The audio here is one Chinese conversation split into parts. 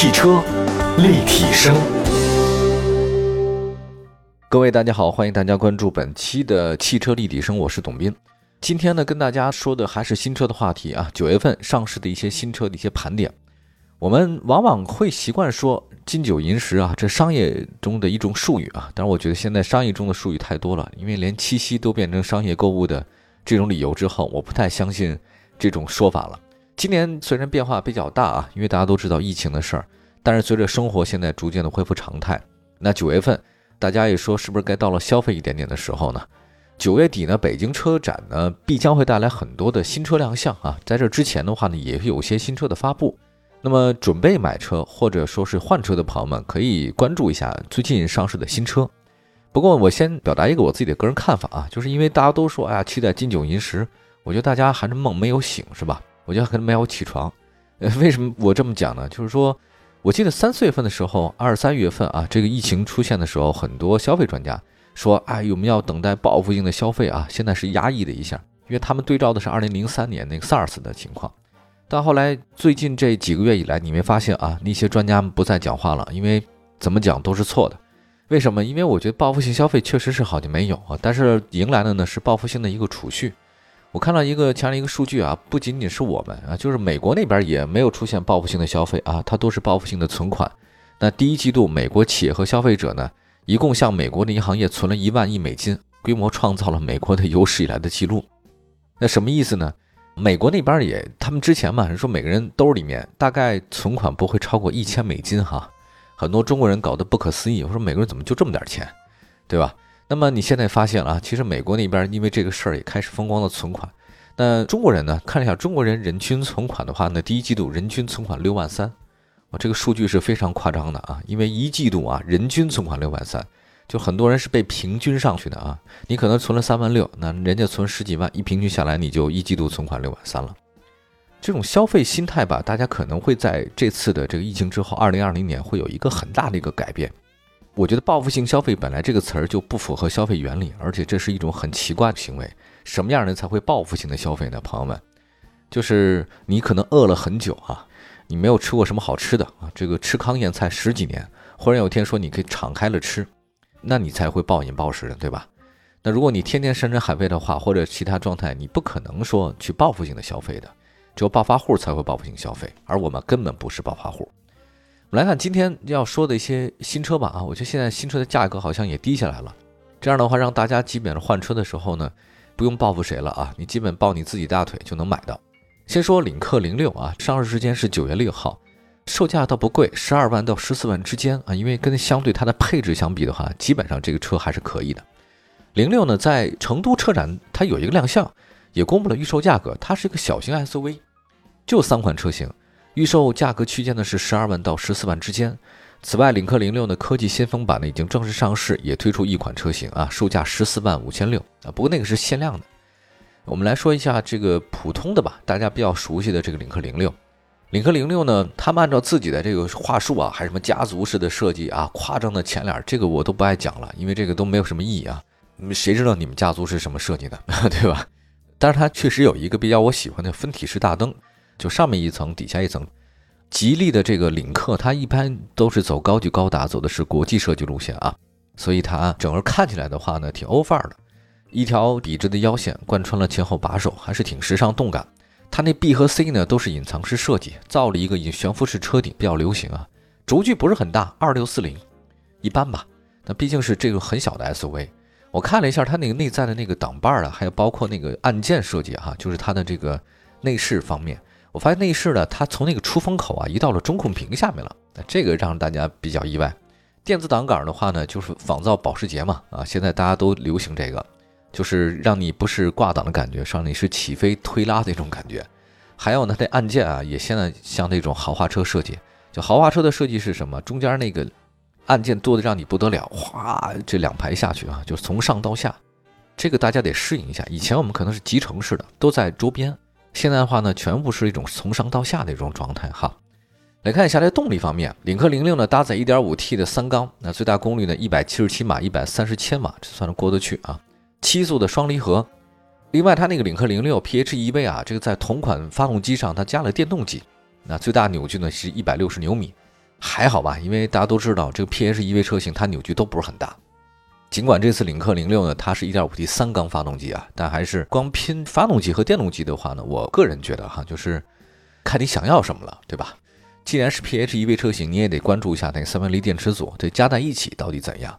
汽车立体声，各位大家好，欢迎大家关注本期的汽车立体声，我是董斌。今天呢，跟大家说的还是新车的话题啊，九月份上市的一些新车的一些盘点。我们往往会习惯说“金九银十”啊，这商业中的一种术语啊。但是我觉得现在商业中的术语太多了，因为连七夕都变成商业购物的这种理由之后，我不太相信这种说法了。今年虽然变化比较大啊，因为大家都知道疫情的事儿，但是随着生活现在逐渐的恢复常态，那九月份大家也说是不是该到了消费一点点的时候呢？九月底呢，北京车展呢必将会带来很多的新车亮相啊，在这之前的话呢，也有些新车的发布。那么准备买车或者说是换车的朋友们，可以关注一下最近上市的新车。不过我先表达一个我自己的个人看法啊，就是因为大家都说哎呀期待金九银十，我觉得大家还是梦没有醒是吧？我觉得可能没有起床，呃，为什么我这么讲呢？就是说，我记得三四月份的时候，二三月份啊，这个疫情出现的时候，很多消费专家说，哎，我们要等待报复性的消费啊，现在是压抑的一下，因为他们对照的是二零零三年那个 SARS 的情况。但后来最近这几个月以来，你没发现啊，那些专家们不再讲话了，因为怎么讲都是错的。为什么？因为我觉得报复性消费确实是好像没有啊，但是迎来的呢是报复性的一个储蓄。我看到一个前一个数据啊，不仅仅是我们啊，就是美国那边也没有出现报复性的消费啊，它都是报复性的存款。那第一季度，美国企业和消费者呢，一共向美国的银行业存了一万亿美金，规模创造了美国的有史以来的记录。那什么意思呢？美国那边也，他们之前嘛，说每个人兜里面大概存款不会超过一千美金哈，很多中国人搞得不可思议，我说美国人怎么就这么点钱，对吧？那么你现在发现了啊，其实美国那边因为这个事儿也开始疯狂的存款。那中国人呢？看一下中国人人均存款的话呢，第一季度人均存款六万三，啊，这个数据是非常夸张的啊。因为一季度啊，人均存款六万三，就很多人是被平均上去的啊。你可能存了三万六，那人家存十几万，一平均下来你就一季度存款六万三了。这种消费心态吧，大家可能会在这次的这个疫情之后，二零二零年会有一个很大的一个改变。我觉得报复性消费本来这个词儿就不符合消费原理，而且这是一种很奇怪的行为。什么样的人才会报复性的消费呢？朋友们，就是你可能饿了很久啊，你没有吃过什么好吃的啊，这个吃糠咽菜十几年，忽然有一天说你可以敞开了吃，那你才会暴饮暴食的，对吧？那如果你天天山珍海味的话，或者其他状态，你不可能说去报复性的消费的，只有暴发户才会报复性消费，而我们根本不是暴发户。我们来看今天要说的一些新车吧啊，我觉得现在新车的价格好像也低下来了，这样的话让大家基本上换车的时候呢，不用报复谁了啊，你基本抱你自己大腿就能买到。先说领克零六啊，上市时间是九月六号，售价倒不贵，十二万到十四万之间啊，因为跟相对它的配置相比的话，基本上这个车还是可以的。零六呢，在成都车展它有一个亮相，也公布了预售价格，它是一个小型 SUV，就三款车型。预售价格区间呢是十二万到十四万之间。此外，领克零六的科技先锋版呢已经正式上市，也推出一款车型啊，售价十四万五千六啊。不过那个是限量的。我们来说一下这个普通的吧，大家比较熟悉的这个领克零六。领克零六呢，他们按照自己的这个话术啊，还什么家族式的设计啊，夸张的前脸，这个我都不爱讲了，因为这个都没有什么意义啊。你们谁知道你们家族是什么设计的，对吧？但是它确实有一个比较我喜欢的分体式大灯。就上面一层，底下一层。吉利的这个领克，它一般都是走高举高打，走的是国际设计路线啊，所以它整个看起来的话呢，挺欧范儿的。一条笔直的腰线贯穿了前后把手，还是挺时尚动感。它那 B 和 C 呢，都是隐藏式设计，造了一个以悬浮式车顶，比较流行啊。轴距不是很大，二六四零，一般吧。那毕竟是这个很小的 SUV。我看了一下它那个内在的那个挡把啊，还有包括那个按键设计哈，就是它的这个内饰方面。我发现内饰呢，它从那个出风口啊移到了中控屏下面了，那这个让大家比较意外。电子挡杆的话呢，就是仿造保时捷嘛，啊，现在大家都流行这个，就是让你不是挂档的感觉，让你是起飞推拉的那种感觉。还有呢，这按键啊，也现在像那种豪华车设计，就豪华车的设计是什么？中间那个按键多的让你不得了，哗，这两排下去啊，就从上到下，这个大家得适应一下。以前我们可能是集成式的，都在周边。现在的话呢，全部是一种从上到下的一种状态哈。来看一下在动力方面，领克零六呢搭载 1.5T 的三缸，那最大功率呢177马，130千瓦，这算是过得去啊。七速的双离合，另外它那个领克零六 PHEV 啊，这个在同款发动机上它加了电动机，那最大扭矩呢是一百六十牛米，还好吧，因为大家都知道这个 PHEV 车型它扭矩都不是很大。尽管这次领克零六呢，它是一点五 T 三缸发动机啊，但还是光拼发动机和电动机的话呢，我个人觉得哈，就是看你想要什么了，对吧？既然是 PHEV 车型，你也得关注一下那个三元锂电池组，这加在一起到底怎样？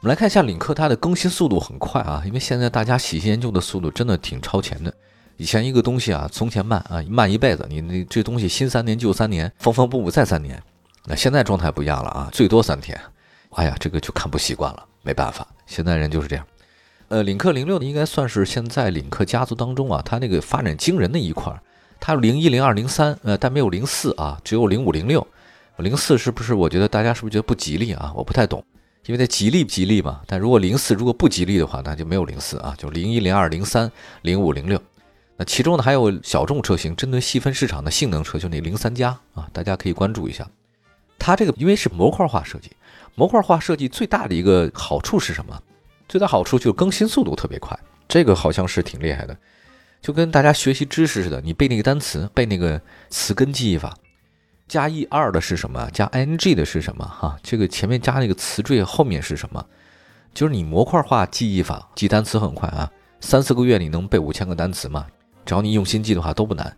我们来看一下领克，它的更新速度很快啊，因为现在大家喜新厌旧的速度真的挺超前的。以前一个东西啊，从前慢啊，慢一辈子，你那这东西新三年旧三年，缝缝补补再三年。那现在状态不一样了啊，最多三天。哎呀，这个就看不习惯了。没办法，现在人就是这样。呃，领克零六应该算是现在领克家族当中啊，它那个发展惊人的一块。它零一、零二、零三，呃，但没有零四啊，只有零五、零六。零四是不是？我觉得大家是不是觉得不吉利啊？我不太懂，因为它吉利吉利嘛。但如果零四如果不吉利的话，那就没有零四啊，就零一、零二、零三、零五、零六。那其中呢还有小众车型，针对细分市场的性能车，就那零三加啊，大家可以关注一下。它这个因为是模块化设计。模块化设计最大的一个好处是什么？最大好处就是更新速度特别快，这个好像是挺厉害的，就跟大家学习知识似的，你背那个单词，背那个词根记忆法，加 e 二的是什么？加 ing 的是什么？哈，这个前面加那个词缀后面是什么？就是你模块化记忆法，记单词很快啊，三四个月你能背五千个单词吗？只要你用心记的话都不难。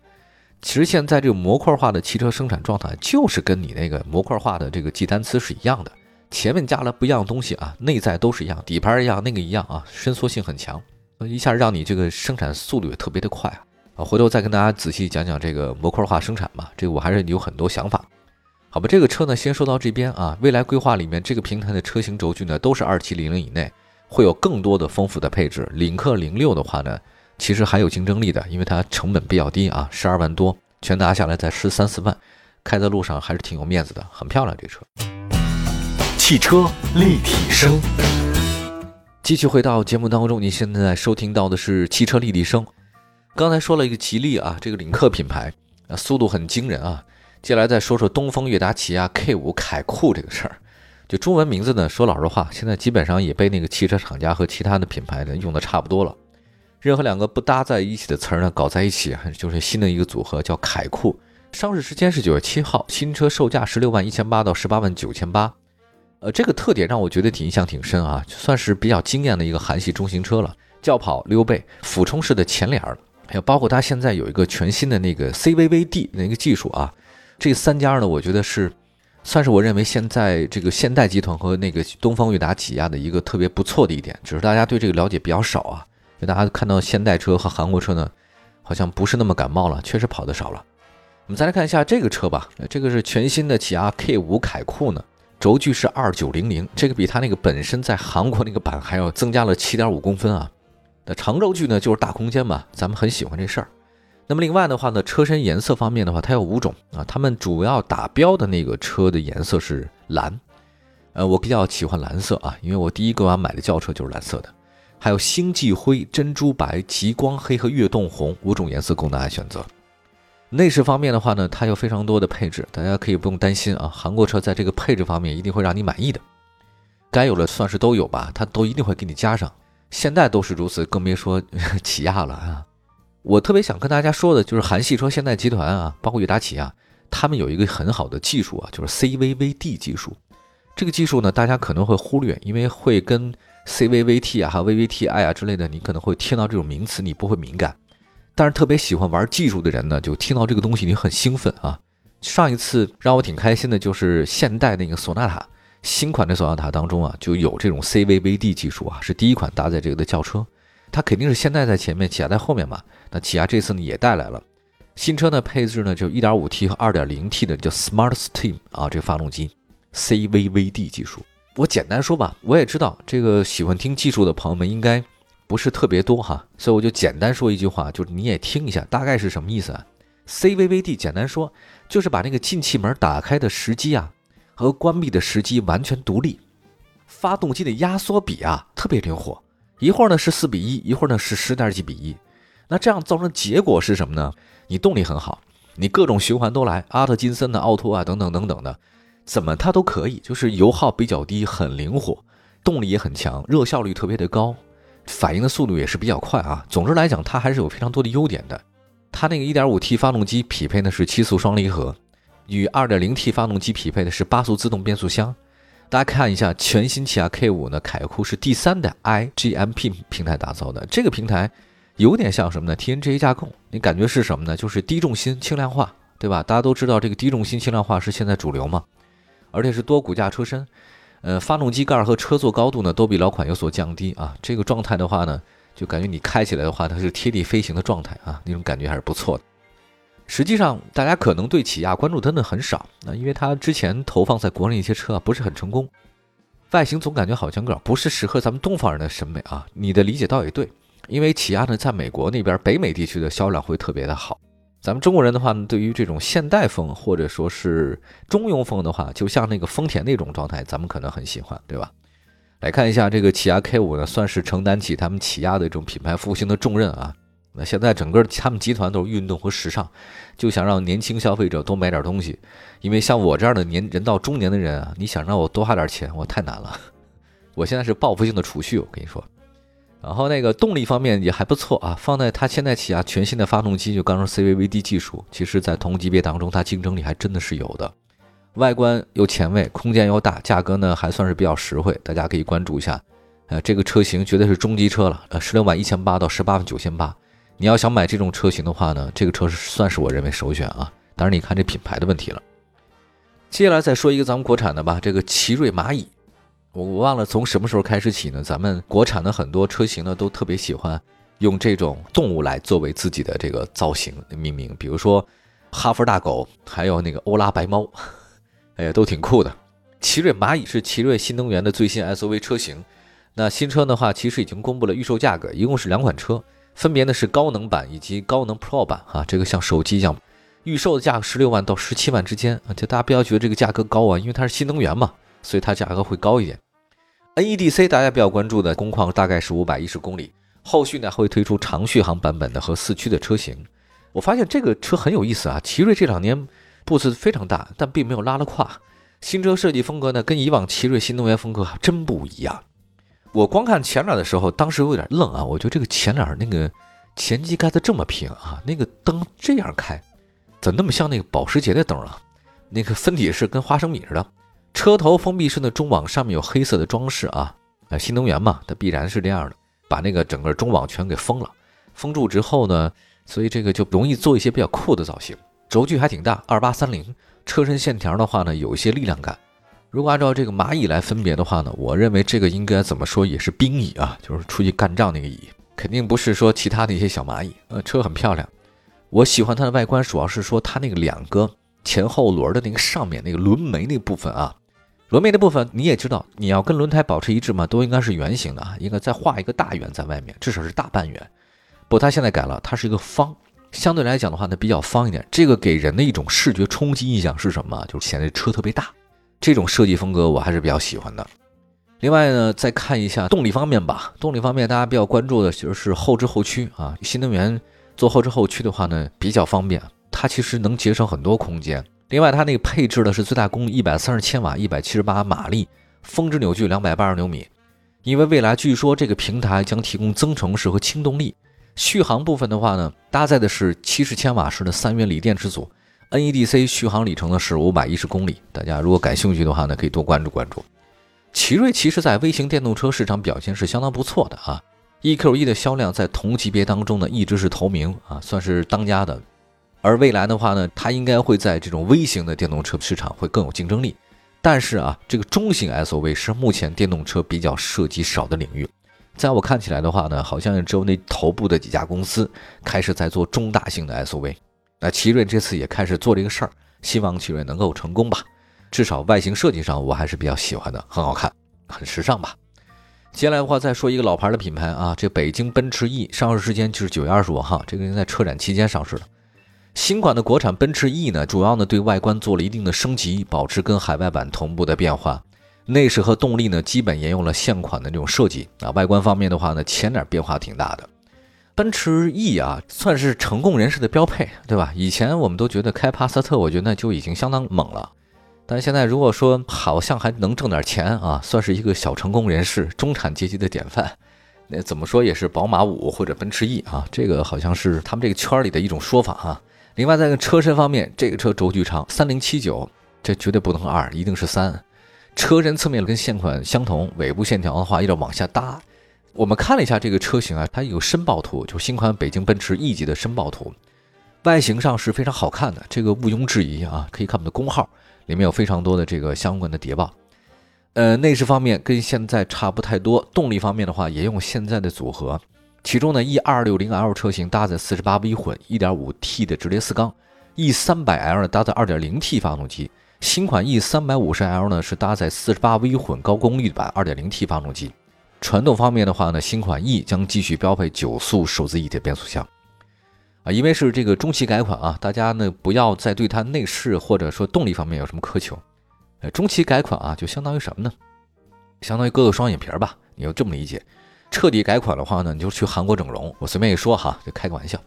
其实现在这个模块化的汽车生产状态，就是跟你那个模块化的这个记单词是一样的。前面加了不一样的东西啊，内在都是一样，底盘一样，那个一样啊，伸缩性很强，一下让你这个生产速度也特别的快啊啊！回头再跟大家仔细讲讲这个模块化生产吧，这个我还是有很多想法。好吧，这个车呢先说到这边啊，未来规划里面这个平台的车型轴距呢都是二七零零以内，会有更多的丰富的配置。领克零六的话呢，其实还有竞争力的，因为它成本比较低啊，十二万多，全拿下来才十三四万，开在路上还是挺有面子的，很漂亮这车。汽车立体声，继续回到节目当中，你现在收听到的是汽车立体声。刚才说了一个吉利啊，这个领克品牌啊，速度很惊人啊。接下来再说说东风悦达起亚 K 五凯酷这个事儿。就中文名字呢，说老实话，现在基本上也被那个汽车厂家和其他的品牌呢用的差不多了。任何两个不搭在一起的词儿呢，搞在一起，就是新的一个组合，叫凯酷。上市时间是九月七号，新车售价十六万一千八到十八万九千八。呃，这个特点让我觉得挺印象挺深啊，算是比较惊艳的一个韩系中型车了。轿跑溜背，俯冲式的前脸儿，还有包括它现在有一个全新的那个 CVVD 那个技术啊。这三家呢，我觉得是算是我认为现在这个现代集团和那个东方悦达起亚的一个特别不错的一点，只是大家对这个了解比较少啊。就大家看到现代车和韩国车呢，好像不是那么感冒了，确实跑的少了。我们再来看一下这个车吧，这个是全新的起亚 K 五凯酷呢。轴距是二九零零，这个比它那个本身在韩国那个版还要增加了七点五公分啊。那长轴距呢，就是大空间嘛，咱们很喜欢这事儿。那么另外的话呢，车身颜色方面的话，它有五种啊，它们主要打标的那个车的颜色是蓝，呃，我比较喜欢蓝色啊，因为我第一个要买的轿车就是蓝色的。还有星际灰、珍珠白、极光黑和悦动红五种颜色供大家选择。内饰方面的话呢，它有非常多的配置，大家可以不用担心啊。韩国车在这个配置方面一定会让你满意的，该有的算是都有吧，它都一定会给你加上。现在都是如此，更别说起亚了啊。我特别想跟大家说的就是韩系车现代集团啊，包括悦达起亚，他们有一个很好的技术啊，就是 CVVD 技术。这个技术呢，大家可能会忽略，因为会跟 CVVT 啊、还有 VVTi 啊之类的，你可能会听到这种名词，你不会敏感。但是特别喜欢玩技术的人呢，就听到这个东西你很兴奋啊。上一次让我挺开心的就是现代那个索纳塔新款的索纳塔当中啊，就有这种 CVVD 技术啊，是第一款搭载这个的轿车。它肯定是现代在前面，起亚在后面嘛。那起亚这次呢也带来了新车呢，配置呢就 1.5T 和 2.0T 的叫 Smart Steam 啊，这个发动机 CVVD 技术。我简单说吧，我也知道这个喜欢听技术的朋友们应该。不是特别多哈，所以我就简单说一句话，就是你也听一下，大概是什么意思啊？CVVD 简单说就是把那个进气门打开的时机啊和关闭的时机完全独立，发动机的压缩比啊特别灵活，一会儿呢是四比一，一会儿呢是十点几比一，那这样造成结果是什么呢？你动力很好，你各种循环都来，阿特金森的奥拓啊等等等等的，怎么它都可以，就是油耗比较低，很灵活，动力也很强，热效率特别的高。反应的速度也是比较快啊。总之来讲，它还是有非常多的优点的。它那个 1.5T 发动机匹配的是七速双离合，与 2.0T 发动机匹配的是八速自动变速箱。大家看一下，全新起亚 K5 呢，凯酷是第三代 iGMP 平台打造的，这个平台有点像什么呢？TNGA 架构，你感觉是什么呢？就是低重心轻量化，对吧？大家都知道这个低重心轻量化是现在主流嘛，而且是多骨架车身。呃，发动机盖和车座高度呢都比老款有所降低啊，这个状态的话呢，就感觉你开起来的话，它是贴地飞行的状态啊，那种感觉还是不错的。实际上，大家可能对起亚关注真的很少，那因为它之前投放在国内一些车啊不是很成功，外形总感觉好像有点不是适合咱们东方人的审美啊。你的理解倒也对，因为起亚呢在美国那边北美地区的销量会特别的好。咱们中国人的话呢，对于这种现代风或者说是中庸风的话，就像那个丰田那种状态，咱们可能很喜欢，对吧？来看一下这个起亚 K5 呢，算是承担起他们起亚的这种品牌复兴的重任啊。那现在整个他们集团都是运动和时尚，就想让年轻消费者多买点东西，因为像我这样的年人到中年的人啊，你想让我多花点钱，我太难了。我现在是报复性的储蓄，我跟你说。然后那个动力方面也还不错啊，放在它现在起亚全新的发动机，就刚说 CVVD 技术，其实在同级别当中，它竞争力还真的是有的。外观又前卫，空间又大，价格呢还算是比较实惠，大家可以关注一下。呃，这个车型绝对是中级车了，呃，十六万一千八到十八万九千八。你要想买这种车型的话呢，这个车是算是我认为首选啊。当然，你看这品牌的问题了。接下来再说一个咱们国产的吧，这个奇瑞蚂蚁。我我忘了从什么时候开始起呢？咱们国产的很多车型呢，都特别喜欢用这种动物来作为自己的这个造型命名，比如说哈佛大狗，还有那个欧拉白猫，哎呀，都挺酷的。奇瑞蚂蚁是奇瑞新能源的最新 SUV 车型。那新车的话，其实已经公布了预售价格，一共是两款车，分别呢是高能版以及高能 Pro 版啊。这个像手机一样，预售的价格十六万到十七万之间啊。就大家不要觉得这个价格高啊，因为它是新能源嘛。所以它价格会高一点。NEDC 大家比较关注的工况大概是五百一十公里，后续呢会推出长续航版本的和四驱的车型。我发现这个车很有意思啊，奇瑞这两年步子非常大，但并没有拉了胯。新车设计风格呢跟以往奇瑞新能源风格还真不一样。我光看前脸的时候，当时有点愣啊，我觉得这个前脸那个前机盖子这么平啊，那个灯这样开，怎那么像那个保时捷的灯啊？那个分体式跟花生米似的。车头封闭式的中网上面有黑色的装饰啊，呃，新能源嘛，它必然是这样的，把那个整个中网全给封了，封住之后呢，所以这个就容易做一些比较酷的造型。轴距还挺大，二八三零，车身线条的话呢，有一些力量感。如果按照这个蚂蚁来分别的话呢，我认为这个应该怎么说也是兵蚁啊，就是出去干仗那个蚁，肯定不是说其他的一些小蚂蚁。呃，车很漂亮，我喜欢它的外观，主要是说它那个两个前后轮的那个上面那个轮眉那部分啊。轮眉的部分你也知道，你要跟轮胎保持一致嘛，都应该是圆形的啊，应该再画一个大圆在外面，至少是大半圆。不过它现在改了，它是一个方，相对来讲的话呢比较方一点。这个给人的一种视觉冲击印象是什么？就是显得车特别大。这种设计风格我还是比较喜欢的。另外呢，再看一下动力方面吧。动力方面大家比较关注的就是后置后驱啊，新能源做后置后驱的话呢比较方便，它其实能节省很多空间。另外，它那个配置的是最大功率一百三十千瓦，一百七十八马力，峰值扭矩两百八十牛米。因为未来据说这个平台将提供增程式和轻动力。续航部分的话呢，搭载的是七十千瓦时的三元锂电池组，NEDC 续航里程呢是五百一十公里。大家如果感兴趣的话呢，可以多关注关注。奇瑞其实在微型电动车市场表现是相当不错的啊，EQE 的销量在同级别当中呢一直是头名啊，算是当家的。而未来的话呢，它应该会在这种微型的电动车市场会更有竞争力。但是啊，这个中型 SUV 是目前电动车比较涉及少的领域。在我看起来的话呢，好像只有那头部的几家公司开始在做中大型的 SUV。那奇瑞这次也开始做这个事儿，希望奇瑞能够成功吧。至少外形设计上我还是比较喜欢的，很好看，很时尚吧。接下来的话再说一个老牌的品牌啊，这北京奔驰 E 上市时间就是九月二十五号，这个在车展期间上市的。新款的国产奔驰 E 呢，主要呢对外观做了一定的升级，保持跟海外版同步的变化。内饰和动力呢，基本沿用了现款的这种设计啊。外观方面的话呢，前脸变化挺大的。奔驰 E 啊，算是成功人士的标配，对吧？以前我们都觉得开帕萨特，我觉得那就已经相当猛了。但现在如果说好像还能挣点钱啊，算是一个小成功人士、中产阶级的典范。那怎么说也是宝马五或者奔驰 E 啊，这个好像是他们这个圈里的一种说法啊。另外，在车身方面，这个车轴距长三零七九，这绝对不能二，一定是三。车身侧面跟现款相同，尾部线条的话有点往下搭。我们看了一下这个车型啊，它有申报图，就新款北京奔驰 E 级的申报图，外形上是非常好看的，这个毋庸置疑啊。可以看我们的工号，里面有非常多的这个相关的谍报。呃，内饰方面跟现在差不太多，动力方面的话也用现在的组合，其中呢 E 二六零 L 车型搭载四十八 V 混一点五 T 的直列四缸，E 三百 L 搭载二点零 T 发动机。新款 E 三百五十 L 呢是搭载四十八 V 混高功率版二点零 T 发动机。传动方面的话呢，新款 E 将继续标配九速手自一体变速箱。啊，因为是这个中期改款啊，大家呢不要再对它内饰或者说动力方面有什么苛求。呃，中期改款啊，就相当于什么呢？相当于割个双眼皮儿吧，你要这么理解。彻底改款的话呢，你就去韩国整容。我随便一说哈，就开个玩笑。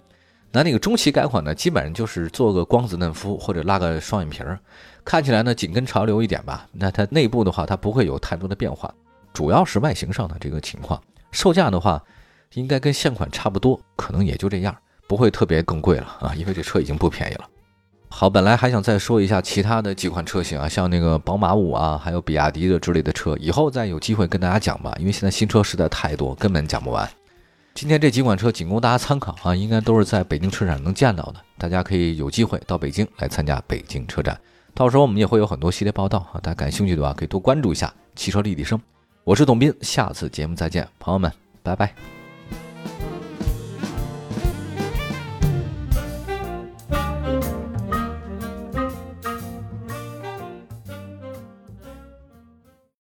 那那个中期改款呢，基本上就是做个光子嫩肤或者拉个双眼皮儿，看起来呢紧跟潮流一点吧。那它内部的话，它不会有太多的变化，主要是外形上的这个情况。售价的话，应该跟现款差不多，可能也就这样，不会特别更贵了啊，因为这车已经不便宜了。好，本来还想再说一下其他的几款车型啊，像那个宝马五啊，还有比亚迪的之类的车，以后再有机会跟大家讲吧，因为现在新车实在太多，根本讲不完。今天这几款车仅供大家参考啊，应该都是在北京车展能见到的，大家可以有机会到北京来参加北京车展，到时候我们也会有很多系列报道啊，大家感兴趣的话可以多关注一下汽车立体声。我是董斌，下次节目再见，朋友们，拜拜。